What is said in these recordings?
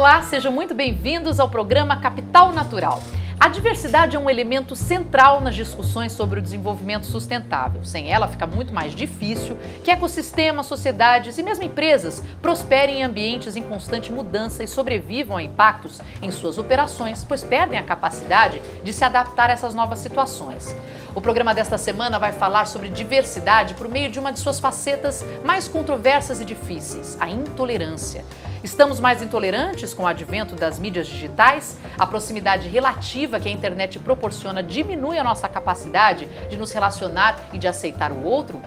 Olá, sejam muito bem-vindos ao programa Capital Natural. A diversidade é um elemento central nas discussões sobre o desenvolvimento sustentável. Sem ela, fica muito mais difícil que ecossistemas, sociedades e mesmo empresas prosperem em ambientes em constante mudança e sobrevivam a impactos em suas operações, pois perdem a capacidade de se adaptar a essas novas situações. O programa desta semana vai falar sobre diversidade por meio de uma de suas facetas mais controversas e difíceis, a intolerância. Estamos mais intolerantes com o advento das mídias digitais? A proximidade relativa que a internet proporciona diminui a nossa capacidade de nos relacionar e de aceitar o outro?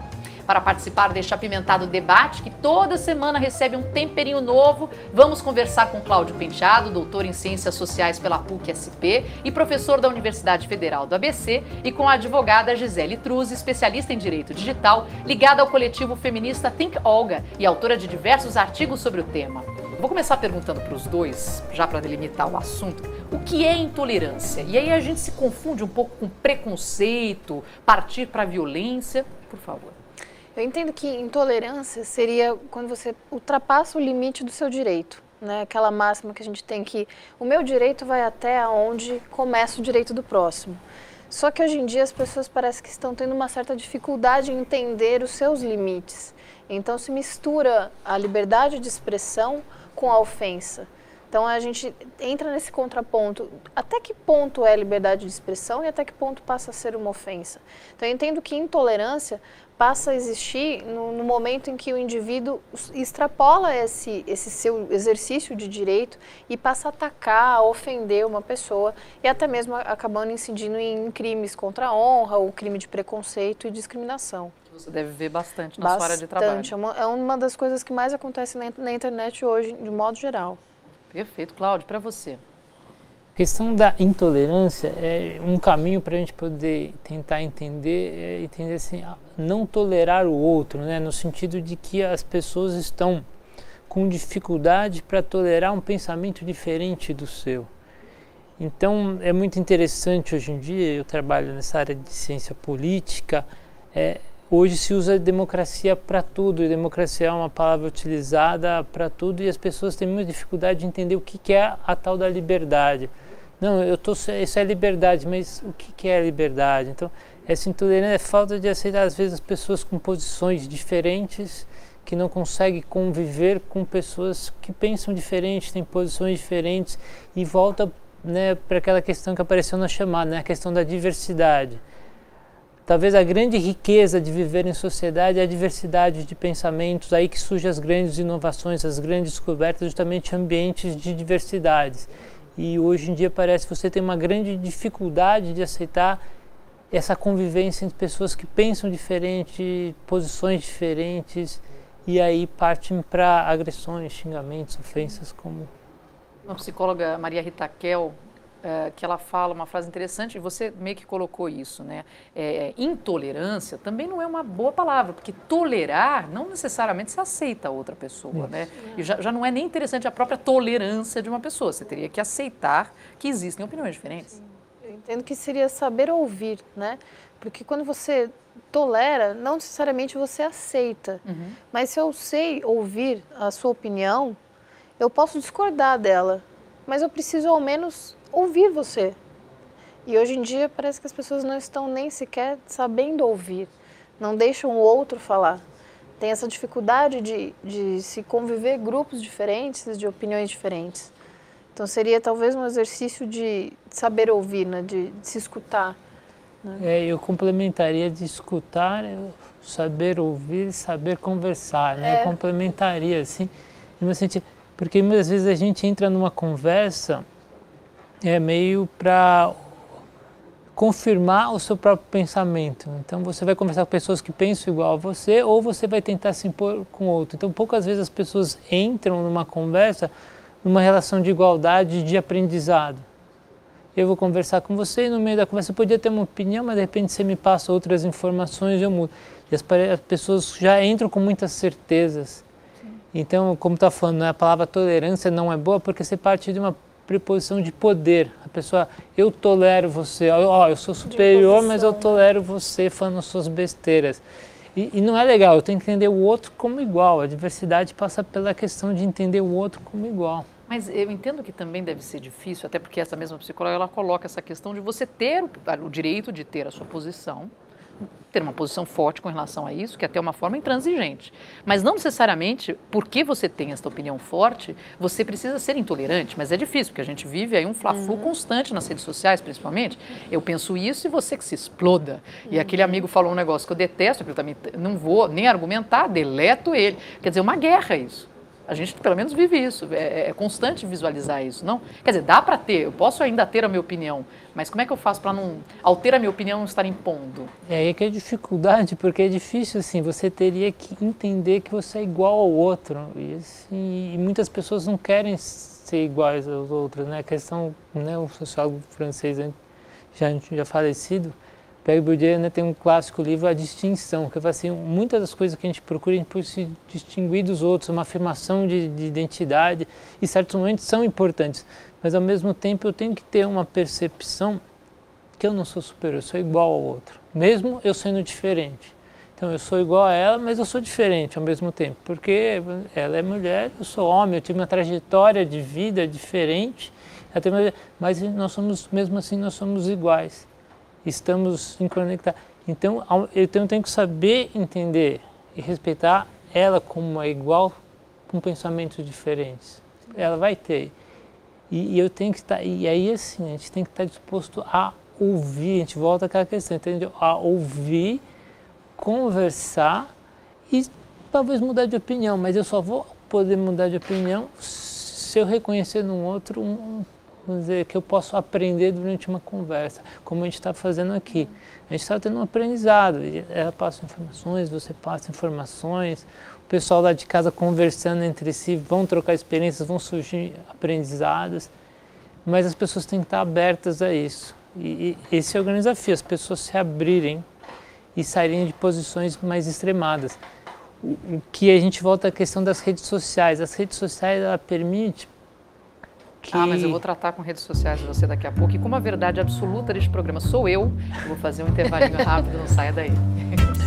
Para participar deste apimentado debate, que toda semana recebe um temperinho novo, vamos conversar com Cláudio Penteado, doutor em Ciências Sociais pela PUC-SP e professor da Universidade Federal do ABC, e com a advogada Gisele Truz, especialista em Direito Digital, ligada ao coletivo feminista Think Olga e autora de diversos artigos sobre o tema. Vou começar perguntando para os dois, já para delimitar o assunto, o que é intolerância? E aí a gente se confunde um pouco com preconceito, partir para a violência. Por favor. Eu entendo que intolerância seria quando você ultrapassa o limite do seu direito. Né? Aquela máxima que a gente tem que o meu direito vai até onde começa o direito do próximo. Só que hoje em dia as pessoas parecem que estão tendo uma certa dificuldade em entender os seus limites. Então se mistura a liberdade de expressão com a ofensa. Então a gente entra nesse contraponto. Até que ponto é liberdade de expressão e até que ponto passa a ser uma ofensa? Então eu entendo que intolerância passa a existir no, no momento em que o indivíduo extrapola esse, esse seu exercício de direito e passa a atacar, a ofender uma pessoa e até mesmo acabando incidindo em crimes contra a honra ou crime de preconceito e discriminação. Você deve ver bastante na bastante. sua área de trabalho. É uma, é uma das coisas que mais acontece na, na internet hoje, de modo geral. Perfeito. Cláudio, para você. A questão da intolerância é um caminho para a gente poder tentar entender, é entender assim, não tolerar o outro, né? no sentido de que as pessoas estão com dificuldade para tolerar um pensamento diferente do seu. Então é muito interessante hoje em dia, eu trabalho nessa área de ciência política, é, Hoje se usa democracia para tudo, e democracia é uma palavra utilizada para tudo, e as pessoas têm muita dificuldade de entender o que, que é a tal da liberdade. Não, eu tô, isso é liberdade, mas o que, que é liberdade? Então, essa intolerância é falta de aceitar, às vezes, as pessoas com posições diferentes, que não conseguem conviver com pessoas que pensam diferente, têm posições diferentes, e volta né, para aquela questão que apareceu na chamada, né, a questão da diversidade. Talvez a grande riqueza de viver em sociedade é a diversidade de pensamentos, aí que surgem as grandes inovações, as grandes descobertas, justamente ambientes de diversidades. E hoje em dia parece que você tem uma grande dificuldade de aceitar essa convivência entre pessoas que pensam diferente, posições diferentes, e aí partem para agressões, xingamentos, ofensas como... Uma psicóloga, Maria Rita Kel, Uh, que ela fala uma frase interessante, e você meio que colocou isso, né? É, intolerância também não é uma boa palavra, porque tolerar não necessariamente se aceita a outra pessoa, né? isso. né? E já, já não é nem interessante a própria tolerância de uma pessoa, você teria que aceitar que existem opiniões diferentes. Sim. Eu entendo que seria saber ouvir, né? Porque quando você tolera, não necessariamente você aceita, uhum. mas se eu sei ouvir a sua opinião, eu posso discordar dela, mas eu preciso ao menos ouvir você. E hoje em dia parece que as pessoas não estão nem sequer sabendo ouvir, não deixam o outro falar. Tem essa dificuldade de, de se conviver grupos diferentes, de opiniões diferentes. Então seria talvez um exercício de saber ouvir, né? de, de se escutar. Né? É, eu complementaria de escutar, saber ouvir, saber conversar. Né? É. Eu complementaria assim, no sentido, porque muitas vezes a gente entra numa conversa é meio para confirmar o seu próprio pensamento. Então você vai conversar com pessoas que pensam igual a você ou você vai tentar se impor com outro. Então poucas vezes as pessoas entram numa conversa numa relação de igualdade de aprendizado. Eu vou conversar com você e no meio da conversa você podia ter uma opinião, mas de repente você me passa outras informações e eu mudo. E as, as pessoas já entram com muitas certezas. Então, como está falando, né, a palavra tolerância não é boa porque você parte de uma preposição de poder. A pessoa, eu tolero você, ó, eu sou superior, mas eu tolero você falando suas besteiras. E, e, não é legal, eu tenho que entender o outro como igual. A diversidade passa pela questão de entender o outro como igual. Mas eu entendo que também deve ser difícil, até porque essa mesma psicóloga ela coloca essa questão de você ter o, o direito de ter a sua posição, ter uma posição forte com relação a isso, que é até uma forma intransigente. Mas não necessariamente, porque você tem essa opinião forte, você precisa ser intolerante. Mas é difícil, porque a gente vive aí um fla-flu uhum. constante nas redes sociais, principalmente. Eu penso isso e você que se exploda. Uhum. E aquele uhum. amigo falou um negócio que eu detesto, que eu também não vou nem argumentar, deleto ele. Quer dizer, uma guerra isso. A gente pelo menos vive isso, é, é constante visualizar isso, não? Quer dizer, dá para ter, eu posso ainda ter a minha opinião, mas como é que eu faço para não, ao ter a minha opinião, não estar impondo? É aí que é dificuldade, porque é difícil assim, você teria que entender que você é igual ao outro, e, assim, e muitas pessoas não querem ser iguais aos outros, né? A questão, né, o sociólogo francês já, já falecido, Pierre Bourdieu né, tem um clássico livro, A Distinção, que fala assim, muitas das coisas que a gente procura, a gente procura se distinguir dos outros, uma afirmação de, de identidade, e certos momentos são importantes, mas ao mesmo tempo eu tenho que ter uma percepção que eu não sou superior, eu sou igual ao outro, mesmo eu sendo diferente. Então eu sou igual a ela, mas eu sou diferente ao mesmo tempo, porque ela é mulher, eu sou homem, eu tive uma trajetória de vida diferente, mas nós somos, mesmo assim, nós somos iguais estamos conectados. Então, eu tenho que saber entender e respeitar ela como uma igual com pensamentos diferentes. Ela vai ter. E, e, eu tenho que estar. E aí, assim, a gente tem que estar disposto a ouvir. A gente volta àquela questão, entendeu? A ouvir, conversar e talvez mudar de opinião. Mas eu só vou poder mudar de opinião se eu reconhecer no outro um, vamos dizer, que eu posso aprender durante uma conversa, como a gente está fazendo aqui. A gente está tendo um aprendizado, ela passa informações, você passa informações, o pessoal lá de casa conversando entre si, vão trocar experiências, vão surgir aprendizados, mas as pessoas têm que estar abertas a isso. E, e esse é o grande desafio, as pessoas se abrirem e saírem de posições mais extremadas. O que a gente volta à questão das redes sociais. As redes sociais ela permite que... Ah, mas eu vou tratar com redes sociais de você daqui a pouco. E como a verdade absoluta deste programa sou eu, eu vou fazer um intervalinho rápido, não saia daí.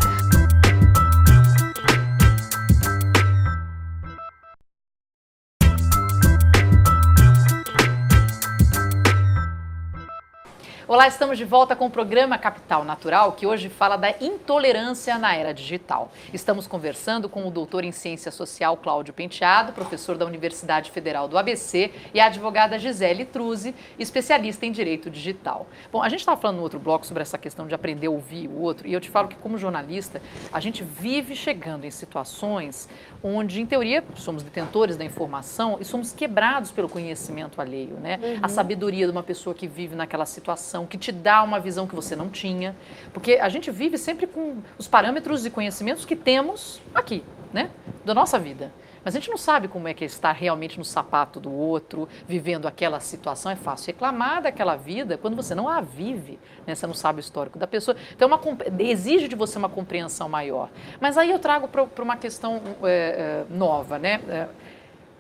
Olá, estamos de volta com o programa Capital Natural, que hoje fala da intolerância na era digital. Estamos conversando com o doutor em Ciência Social Cláudio Penteado, professor da Universidade Federal do ABC, e a advogada Gisele Truzzi, especialista em Direito Digital. Bom, a gente estava falando no outro bloco sobre essa questão de aprender a ouvir o outro, e eu te falo que, como jornalista, a gente vive chegando em situações onde, em teoria, somos detentores da informação e somos quebrados pelo conhecimento alheio, né? Uhum. A sabedoria de uma pessoa que vive naquela situação que te dá uma visão que você não tinha. Porque a gente vive sempre com os parâmetros e conhecimentos que temos aqui, né? Da nossa vida. Mas a gente não sabe como é que é estar realmente no sapato do outro, vivendo aquela situação. É fácil reclamar daquela vida quando você não a vive, né? você não sabe o histórico da pessoa. Então, é uma, exige de você uma compreensão maior. Mas aí eu trago para uma questão é, é, nova, né? É,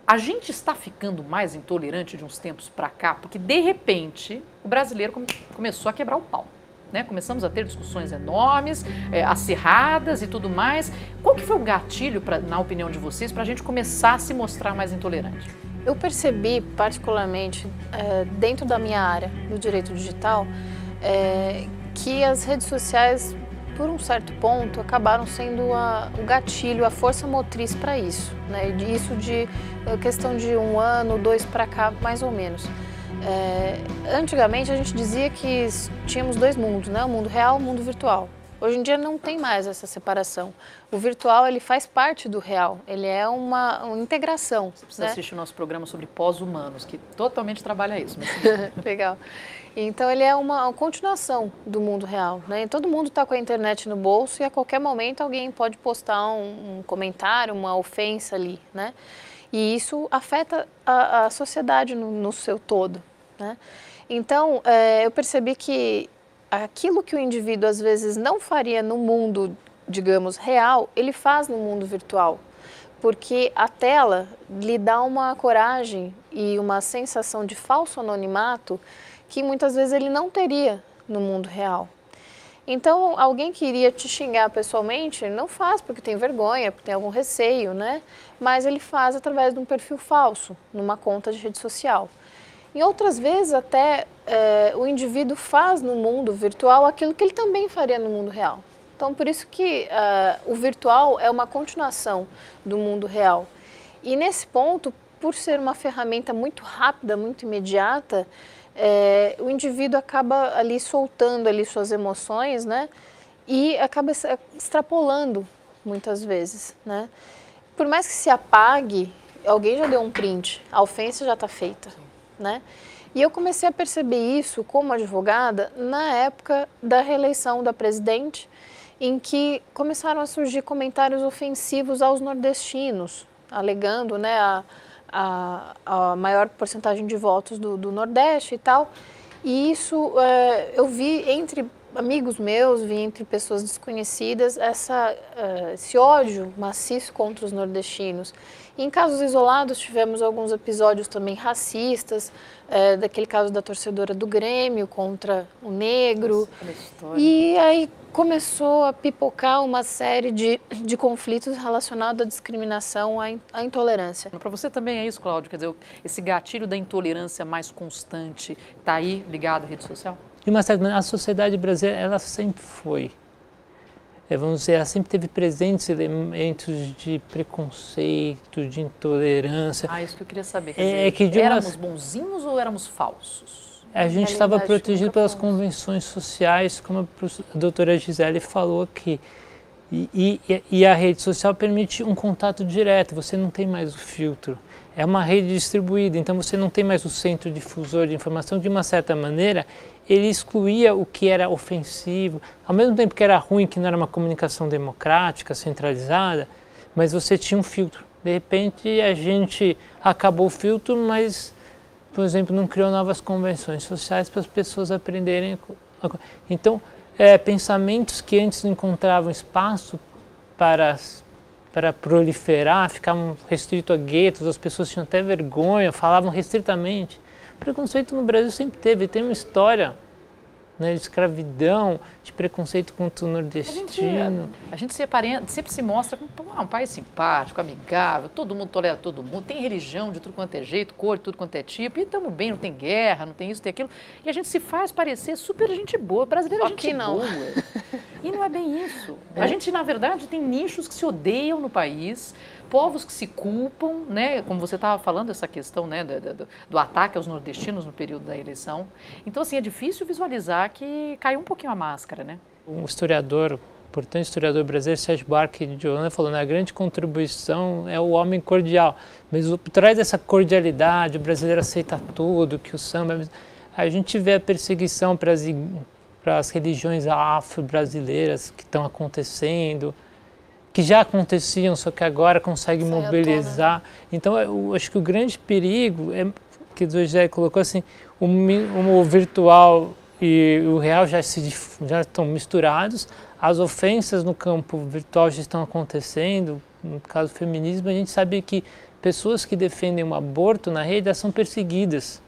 a gente está ficando mais intolerante de uns tempos para cá, porque de repente o brasileiro come, começou a quebrar o pau. Né? Começamos a ter discussões enormes, é, acirradas e tudo mais. Qual que foi o gatilho, pra, na opinião de vocês, para a gente começar a se mostrar mais intolerante? Eu percebi, particularmente, é, dentro da minha área do direito digital, é, que as redes sociais por um certo ponto, acabaram sendo a, o gatilho, a força motriz para isso. Né? Isso de questão de um ano, dois para cá, mais ou menos. É, antigamente a gente dizia que tínhamos dois mundos, né? o mundo real e o mundo virtual. Hoje em dia não tem mais essa separação. O virtual ele faz parte do real, ele é uma, uma integração. Você precisa né? assistir o nosso programa sobre pós-humanos, que totalmente trabalha isso. Mas... Legal. Então ele é uma continuação do mundo real. Né? todo mundo está com a internet no bolso e a qualquer momento alguém pode postar um, um comentário, uma ofensa ali. Né? E isso afeta a, a sociedade no, no, seu todo. Né? Então é, eu percebi que aquilo que o indivíduo às vezes não faria no mundo, digamos, real, ele faz no mundo virtual. Porque a tela lhe dá uma coragem e uma sensação de falso anonimato que muitas vezes ele não teria no mundo real. Então, alguém que iria te xingar pessoalmente não faz porque tem vergonha, porque tem algum receio, né? Mas ele faz através de um perfil falso, numa conta de rede social. Em outras vezes, até é, o indivíduo faz no mundo virtual aquilo que ele também faria no mundo real. Então, por isso que uh, o virtual é uma continuação do mundo real. E nesse ponto, por ser uma ferramenta muito rápida, muito imediata, é, o indivíduo acaba ali soltando ali suas emoções, né? E acaba extrapolando muitas vezes, né? Por mais que se apague, alguém já deu um print, a ofensa já está feita, né? E eu comecei a perceber isso como advogada na época da reeleição da presidente, em que começaram a surgir comentários ofensivos aos nordestinos, alegando né, a, a, a maior porcentagem de votos do, do Nordeste e tal. E isso é, eu vi entre amigos meus, vi entre pessoas desconhecidas essa, uh, esse ódio maciço contra os nordestinos. E em casos isolados tivemos alguns episódios também racistas, uh, daquele caso da torcedora do Grêmio contra o negro. Nossa, e aí começou a pipocar uma série de, de conflitos relacionados à discriminação, à, in, à intolerância. Para você também é isso, Cláudio? Quer dizer, esse gatilho da intolerância mais constante está aí ligado à rede social? De uma certa maneira, a sociedade brasileira, ela sempre foi. É, vamos dizer, ela sempre teve presentes elementos de preconceito, de intolerância. Ah, isso que eu queria saber. Quer é, dizer, que de éramos umas... bonzinhos ou éramos falsos? A gente estava protegido pelas convenções sociais, como a doutora Gisele falou aqui. E, e, e, a rede social permite um contato direto, você não tem mais o filtro. É uma rede distribuída, então você não tem mais o centro difusor de informação. De uma certa maneira, ele excluía o que era ofensivo, ao mesmo tempo que era ruim, que não era uma comunicação democrática, centralizada, mas você tinha um filtro. De repente, a gente acabou o filtro, mas por exemplo, não criou novas convenções sociais para as pessoas aprenderem. Então, é, pensamentos que antes não encontravam espaço para, para proliferar, ficavam restritos a guetos, as pessoas tinham até vergonha, falavam restritamente. Preconceito no Brasil sempre teve, tem uma história né, de escravidão, de preconceito contra o nordestino. A gente, a gente se aparenta, sempre se mostra como um país simpático, amigável, todo mundo tolera todo mundo, tem religião de tudo quanto é jeito, cor de tudo quanto é tipo, e estamos bem, não tem guerra, não tem isso, tem aquilo. E a gente se faz parecer super gente boa, brasileira é gente não. boa. E não é bem isso. É. A gente, na verdade, tem nichos que se odeiam no país, povos que se culpam, né, como você estava falando, essa questão né, do, do, do, ataque aos nordestinos no período da eleição. Então, assim, é difícil visualizar que caiu um pouquinho a máscara. Né? Um historiador, importante historiador brasileiro, Sérgio Barque de Holanda, falou a grande contribuição é o homem cordial. Mas por trás dessa cordialidade, o brasileiro aceita tudo, que o samba... A gente vê a perseguição para as, para as religiões afro-brasileiras que estão acontecendo, que já aconteciam, só que agora consegue mobilizar. Então, eu acho que o grande perigo é que o José colocou assim, o, o virtual e o real já, se, já estão misturados, as ofensas no campo virtual já estão acontecendo, no caso do feminismo, a gente sabe que pessoas que defendem o aborto na rede são perseguidas,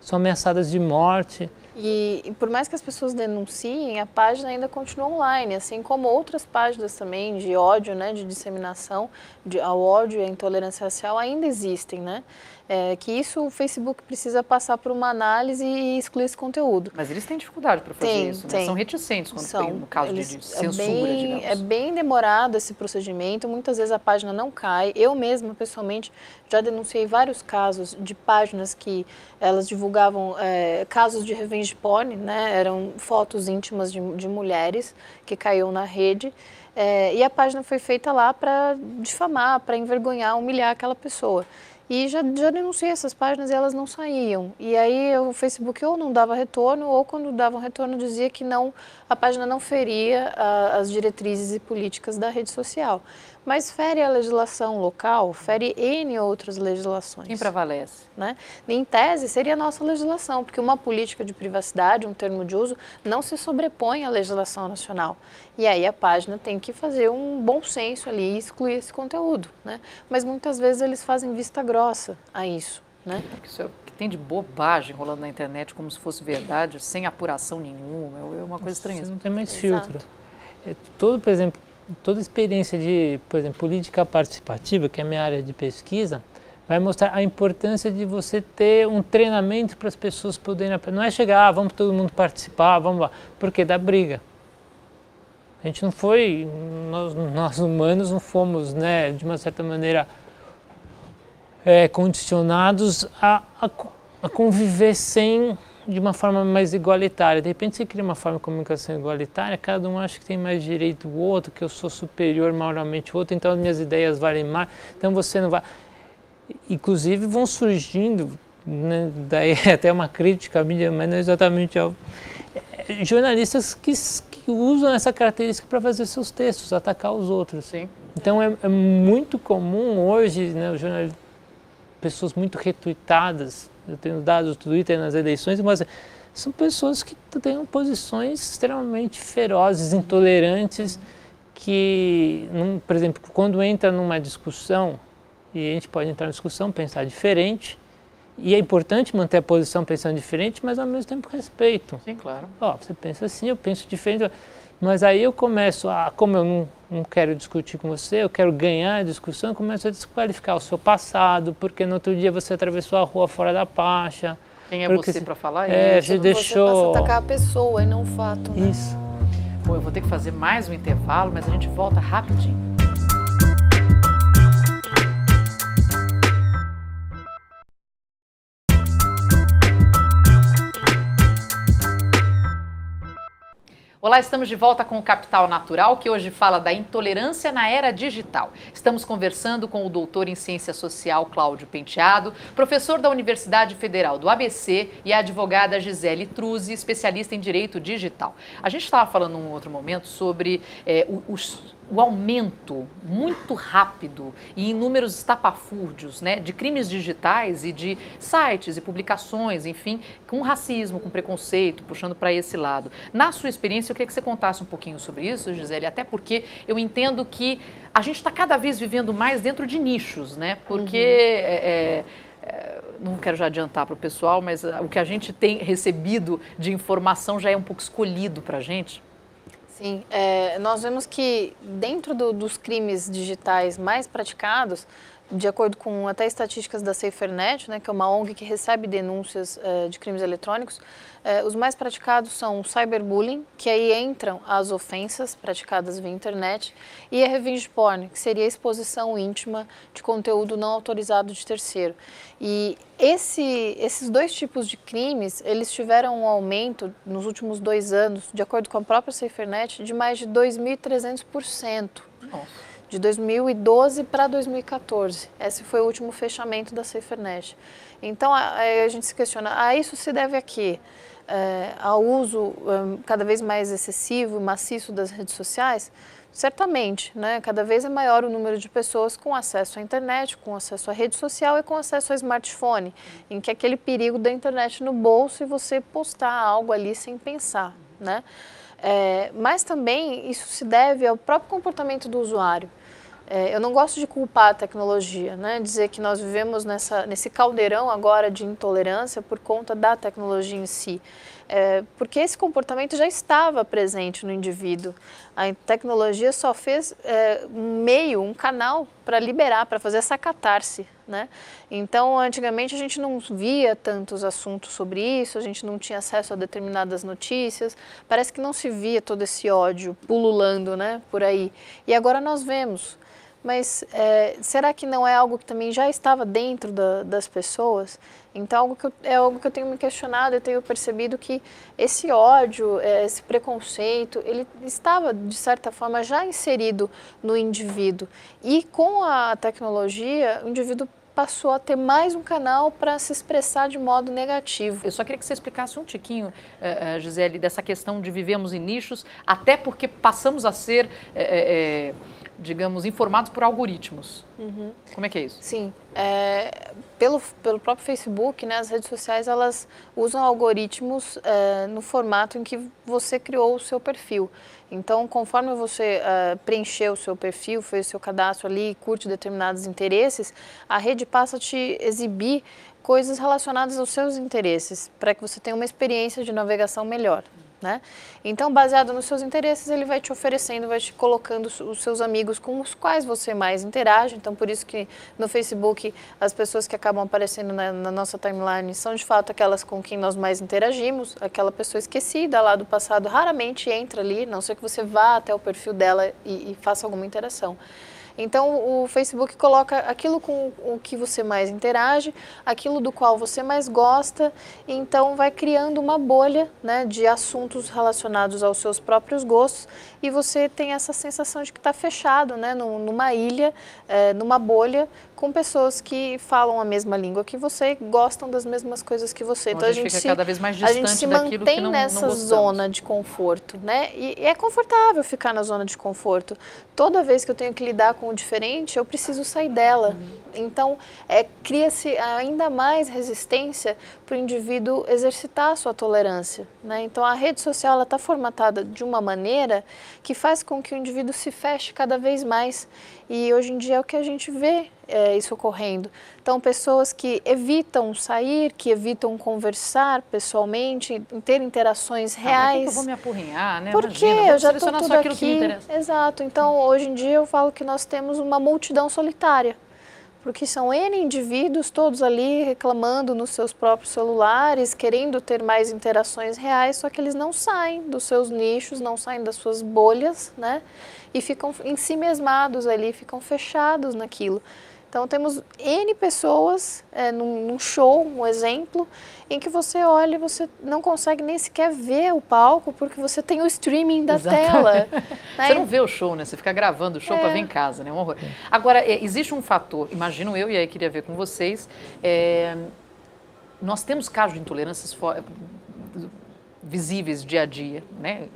são ameaçadas de morte. E, e, por mais que as pessoas denunciem, a página ainda continua online, assim como outras páginas também de ódio, né, de disseminação de, ao ódio e à intolerância racial ainda existem, né? é, que isso o Facebook precisa passar por uma análise e excluir esse conteúdo. Mas eles têm dificuldade para fazer tem, isso, né? São reticentes quando São. tem no caso eles, de, de censura, é bem, digamos. É bem demorado esse procedimento, muitas vezes a página não cai. Eu mesma, pessoalmente, já denunciei vários casos de páginas que elas divulgavam é, casos de revenge porn, né? Eram fotos íntimas de, de mulheres que caíam na rede. É, e a página foi feita lá para difamar, para envergonhar, humilhar aquela pessoa. E já, já denunciei essas páginas e elas não saíam. E aí o Facebook ou não dava retorno, ou quando dava um retorno dizia que não, a página não feria a, as diretrizes e políticas da rede social mas fere a legislação local, fere N outras legislações. Quem prevalece? Né? Em tese, seria a nossa legislação, porque uma política de privacidade, um termo de uso, não se sobrepõe à legislação nacional. E aí a página tem que fazer um bom senso ali e excluir esse conteúdo. Né? Mas muitas vezes eles fazem vista grossa a isso. Né? Isso é tem de bobagem rolando na internet como se fosse verdade, sem apuração nenhuma. É uma coisa estranha. Você não tem mais filtro. É, todo, por exemplo, toda experiência de, por exemplo, política participativa, que é a minha área de pesquisa, vai mostrar a importância de você ter um treinamento para as pessoas poderem. Não é chegar, ah, vamos todo mundo participar, vamos lá, porque dá briga. A gente não foi, nós, nós humanos não fomos, né, de uma certa maneira, é, condicionados a, a, a conviver sem de uma forma mais igualitária. De repente você cria uma forma de comunicação igualitária, cada um acha que tem mais direito o outro, que eu sou superior moralmente ao outro, então as minhas ideias valem mais, então você não vai. Inclusive vão surgindo, né, daí até uma crítica à mídia, mas não é exatamente ao, é, jornalistas que, que usam essa característica para fazer seus textos, atacar os outros. Sim. Então é, é muito comum hoje, né, pessoas muito retuitadas, eu tenho dados do Twitter nas eleições, mas são pessoas que têm posições extremamente ferozes, intolerantes, que, por exemplo, quando entra numa discussão, e a gente pode entrar na discussão, pensar diferente, e é importante manter a posição pensando diferente, mas ao mesmo tempo respeito. Sim, claro. Ó, você pensa assim, eu penso diferente. Mas aí eu começo a, como eu não, não quero discutir com você, eu quero ganhar a discussão, eu começo a desqualificar o seu passado, porque no outro dia você atravessou a rua fora da faixa. Quem é você para falar é, isso? Você deixou... Você passa a atacar a pessoa e não o fato, né? Isso. Bom, eu vou ter que fazer mais um intervalo, mas a gente volta rapidinho. Olá, estamos de volta com o Capital Natural, que hoje fala da intolerância na era digital. Estamos conversando com o doutor em Ciência Social Cláudio Penteado, professor da Universidade Federal do ABC e a advogada Gisele Truzzi, especialista em Direito Digital. A gente estava falando num outro momento sobre é, os o aumento muito rápido e em números estapafúrdios né, de crimes digitais e de sites e publicações, enfim, com racismo, com preconceito, puxando para esse lado. Na sua experiência, eu queria que você contasse um pouquinho sobre isso, Gisele, até porque eu entendo que a gente está cada vez vivendo mais dentro de nichos, né? Porque. Uhum. É, é, não quero já adiantar para o pessoal, mas o que a gente tem recebido de informação já é um pouco escolhido para a gente. Sim, é, nós vemos que dentro do, dos crimes digitais mais praticados, de acordo com até estatísticas da SaferNet, né, que é uma ONG que recebe denúncias é, de crimes eletrônicos, é, os mais praticados são o cyberbullying, que aí entram as ofensas praticadas via internet, e a revenge porn, que seria a exposição íntima de conteúdo não autorizado de terceiro. E esse, esses dois tipos de crimes, eles tiveram um aumento nos últimos dois anos, de acordo com a própria SaferNet, de mais de 2.300%. Nossa de 2012 para 2014. Esse foi o último fechamento da SaferNet. Então a, a, gente se questiona, a ah, isso se deve a quê? É, ao uso um, cada vez mais excessivo e maciço das redes sociais? Certamente, né? cada vez é maior o número de pessoas com acesso à internet, com acesso à rede social e com acesso ao smartphone, em que aquele perigo da internet no bolso e você postar algo ali sem pensar. Né? É, mas também isso se deve ao próprio comportamento do usuário. É, eu não gosto de culpar a tecnologia, né? dizer que nós vivemos nessa, nesse caldeirão agora de intolerância por conta da tecnologia em si. É, porque esse comportamento já estava presente no indivíduo. A tecnologia só fez é, um meio, um canal para liberar, para fazer essa catarse. Né? Então, antigamente a gente não via tantos assuntos sobre isso, a gente não tinha acesso a determinadas notícias, parece que não se via todo esse ódio pululando né, por aí. E agora nós vemos. Mas é, será que não é algo que também já estava dentro da, das pessoas? Então algo eu, é algo que eu tenho me questionado, eu tenho percebido que esse ódio, é, esse preconceito, ele estava de certa forma já inserido no indivíduo. E com a tecnologia, o indivíduo passou a ter mais um canal para se expressar de modo negativo. Eu só queria que você explicasse um tiquinho, uh, Gisele, dessa questão de vivemos em nichos, até porque passamos a ser. Digamos, informados por algoritmos. Uhum. Como é que é isso? Sim. É, pelo, pelo próprio Facebook, né, as redes sociais, elas usam algoritmos é, no formato em que você criou o seu perfil. Então, conforme você uh, preencheu o seu perfil, fez o seu cadastro ali, curte determinados interesses, a rede passa a te exibir coisas relacionadas aos seus interesses, para que você tenha uma experiência de navegação melhor. Né? Então, baseado nos seus interesses, ele vai te oferecendo, vai te colocando os seus amigos com os quais você mais interage. Então, por isso que no Facebook as pessoas que acabam aparecendo na, na nossa timeline são de fato aquelas com quem nós mais interagimos. Aquela pessoa esquecida lá do passado raramente entra ali, não sei que você vá até o perfil dela e, e faça alguma interação. Então, o Facebook coloca aquilo com o que você mais interage, aquilo do qual você mais gosta, então vai criando uma bolha né, de assuntos relacionados aos seus próprios gostos e você tem essa sensação de que está fechado né, numa ilha, é, numa bolha, com pessoas que falam a mesma língua que você, gostam das mesmas coisas que você. Então, então a gente, fica se, cada vez mais distante a gente se mantém não, nessa não zona de conforto, né? E, e, é confortável ficar na zona de conforto. Toda vez que eu tenho que lidar com o diferente, eu preciso sair dela. Uhum. Então, é, cria-se ainda mais resistência para o indivíduo exercitar a sua tolerância. Né? Então, a rede social está formatada de uma maneira que faz com que o indivíduo se feche cada vez mais. E hoje em dia é o que a gente vê é, isso ocorrendo. Então, pessoas que evitam sair, que evitam conversar pessoalmente, ter interações reais. Ah, eu vou me apurrinhar, né? Porque eu já estou tudo aqui. Exato. Então, hoje em dia eu falo que nós temos uma multidão solitária porque são N indivíduos todos ali reclamando nos seus próprios celulares, querendo ter mais interações reais, só que eles não saem dos seus nichos, não saem das suas bolhas, né? E ficam em si mesmados ali, ficam fechados naquilo. Então temos N pessoas é, num, num, show, um exemplo, em que você olha e você não consegue nem sequer ver o palco porque você tem o streaming da Exatamente. tela. Né? Você não vê o show, né? Você fica gravando o show é. para ver em casa, né? Um horror. Agora, é, existe um fator, imagino eu, e aí queria ver com vocês, é, nós temos casos de intolerâncias visíveis dia a dia, né?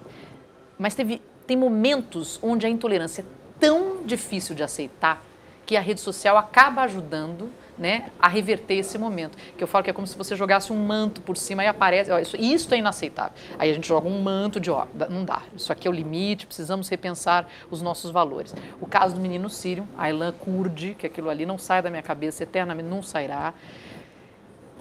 Mas teve, tem momentos onde a intolerância é tão difícil de aceitar que a rede social acaba ajudando né, a reverter esse momento. Que eu falo que é como se você jogasse um manto por cima e aparece. Ó, isso, isso é inaceitável. Aí a gente joga um manto de, ó, não dá, isso aqui é o limite, precisamos repensar os nossos valores. O caso do menino sírio, Aylan Kurdi, que aquilo ali não sai da minha cabeça eternamente, não sairá.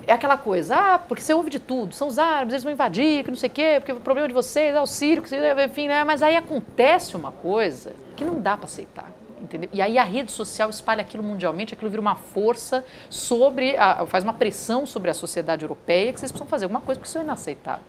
É aquela coisa, ah, porque você ouve de tudo, são os árabes, eles vão invadir, que não sei o quê, porque o problema de vocês é o sírio, enfim, né? Mas aí acontece uma coisa que não dá para aceitar entendeu? E aí a rede social espalha aquilo mundialmente, aquilo vira uma força sobre, a, faz uma pressão sobre a sociedade europeia que vocês precisam fazer alguma coisa, porque isso é inaceitável.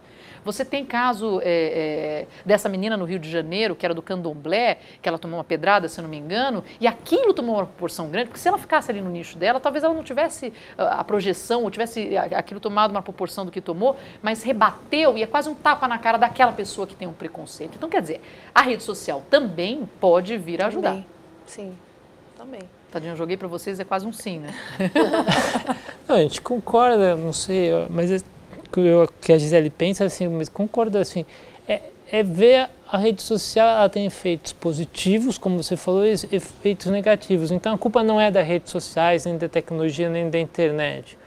Você tem caso é, é, dessa menina no Rio de Janeiro, que era do candomblé, que ela tomou uma pedrada, se eu não me engano, e aquilo tomou uma proporção grande, porque se ela ficasse ali no nicho dela, talvez ela não tivesse ah, a projeção, ou tivesse aquilo tomado uma proporção do que tomou, mas rebateu e é quase um tapa na cara daquela pessoa que tem um preconceito. Então, quer dizer, a rede social também pode vir a ajudar. Também. Sim, também. Tadinho, eu joguei para vocês, é quase um sim, né? não, a gente concorda, não sei, mas é o que a Gisele pensa assim, mas concorda assim, é, é ver a rede social, ela tem efeitos positivos, como você falou, e efeitos negativos. Então a culpa não é das redes sociais, nem da tecnologia, nem da internet.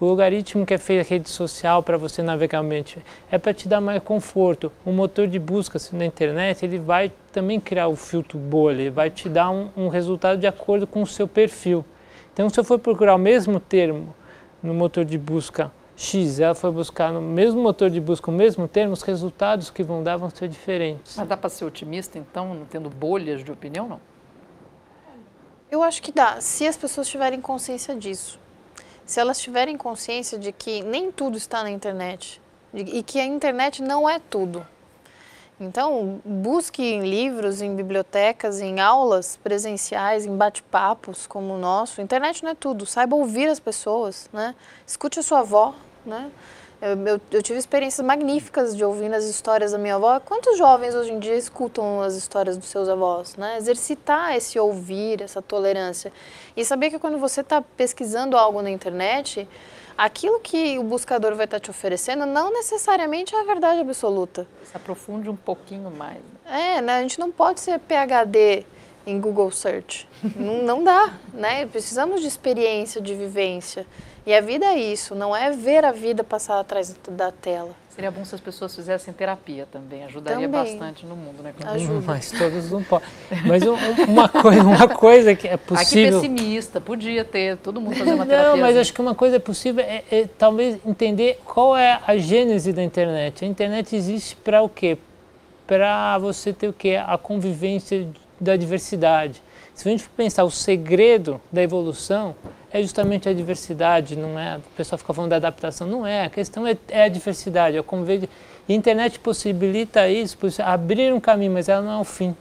O logaritmo que é feito rede social para você navegar mente é para te dar mais conforto. O motor de busca assim, na internet ele vai também criar o filtro bolha, ele vai te dar um, um resultado de acordo com o seu perfil. Então, se eu for procurar o mesmo termo no motor de busca X, ela for buscar no mesmo motor de busca o mesmo termo, os resultados que vão dar vão ser diferentes. Mas dá para ser otimista, então, não tendo bolhas de opinião, não? Eu acho que dá, se as pessoas tiverem consciência disso se elas tiverem consciência de que nem tudo está na internet e que a internet não é tudo. Então, busque em livros, em bibliotecas, em aulas presenciais, em bate-papos como o nosso. Internet não é tudo. Saiba ouvir as pessoas, né? Escute a sua avó, né? Eu, eu, tive experiências magníficas de ouvir as histórias da minha avó. Quantos jovens hoje em dia escutam as histórias dos seus avós? Né? Exercitar esse ouvir, essa tolerância. E saber que quando você está pesquisando algo na internet, aquilo que o buscador vai estar tá te oferecendo não necessariamente é a verdade absoluta. Se aprofunde um pouquinho mais. É, né? a gente não pode ser PHD em Google Search. não, não dá, né? Precisamos de experiência, de vivência. E a vida é isso, não é ver a vida passar atrás da tela. Seria bom se as pessoas fizessem terapia também, ajudaria Também. bastante no mundo, né? Ajuda. Mas todos não podem. Mas um- uma, coisa, uma coisa que é possível. pessimista, podia ter todo mundo fazer uma terapia. Não, mas acho que uma coisa possível é, é talvez entender qual é a gênese da internet. A internet existe para o quê? Para você ter o quê? A convivência da diversidade. Se a gente pensar o segredo da evolução é justamente a diversidade, não é? O pessoal fica falando da adaptação, não é. A questão é, é a diversidade, é o convívio. E a internet possibilita isso, abrir um caminho, mas ela não é o fim.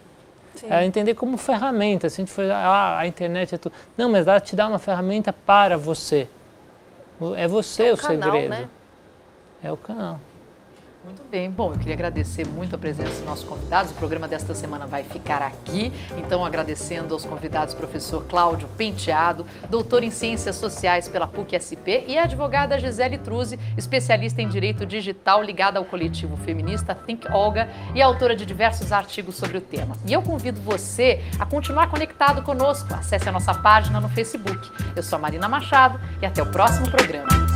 Sim. É entender como ferramenta. Se a gente for, ah, a internet é tudo. Não, mas ela te dá uma ferramenta para você. O- É você É o um canal, segredo. né? É o canal. Muito bem. Bom, eu queria agradecer muito a presença dos nossos convidados. O programa desta semana vai ficar aqui. Então, agradecendo aos convidados, professor Cláudio Penteado, doutor em Ciências Sociais pela PUC-SP e a advogada Gisele Truzzi, especialista em Direito Digital ligada ao coletivo feminista Think Olga e autora de diversos artigos sobre o tema. E eu convido você a continuar conectado conosco. Acesse a nossa página no Facebook. Eu sou a Marina Machado e até o próximo programa.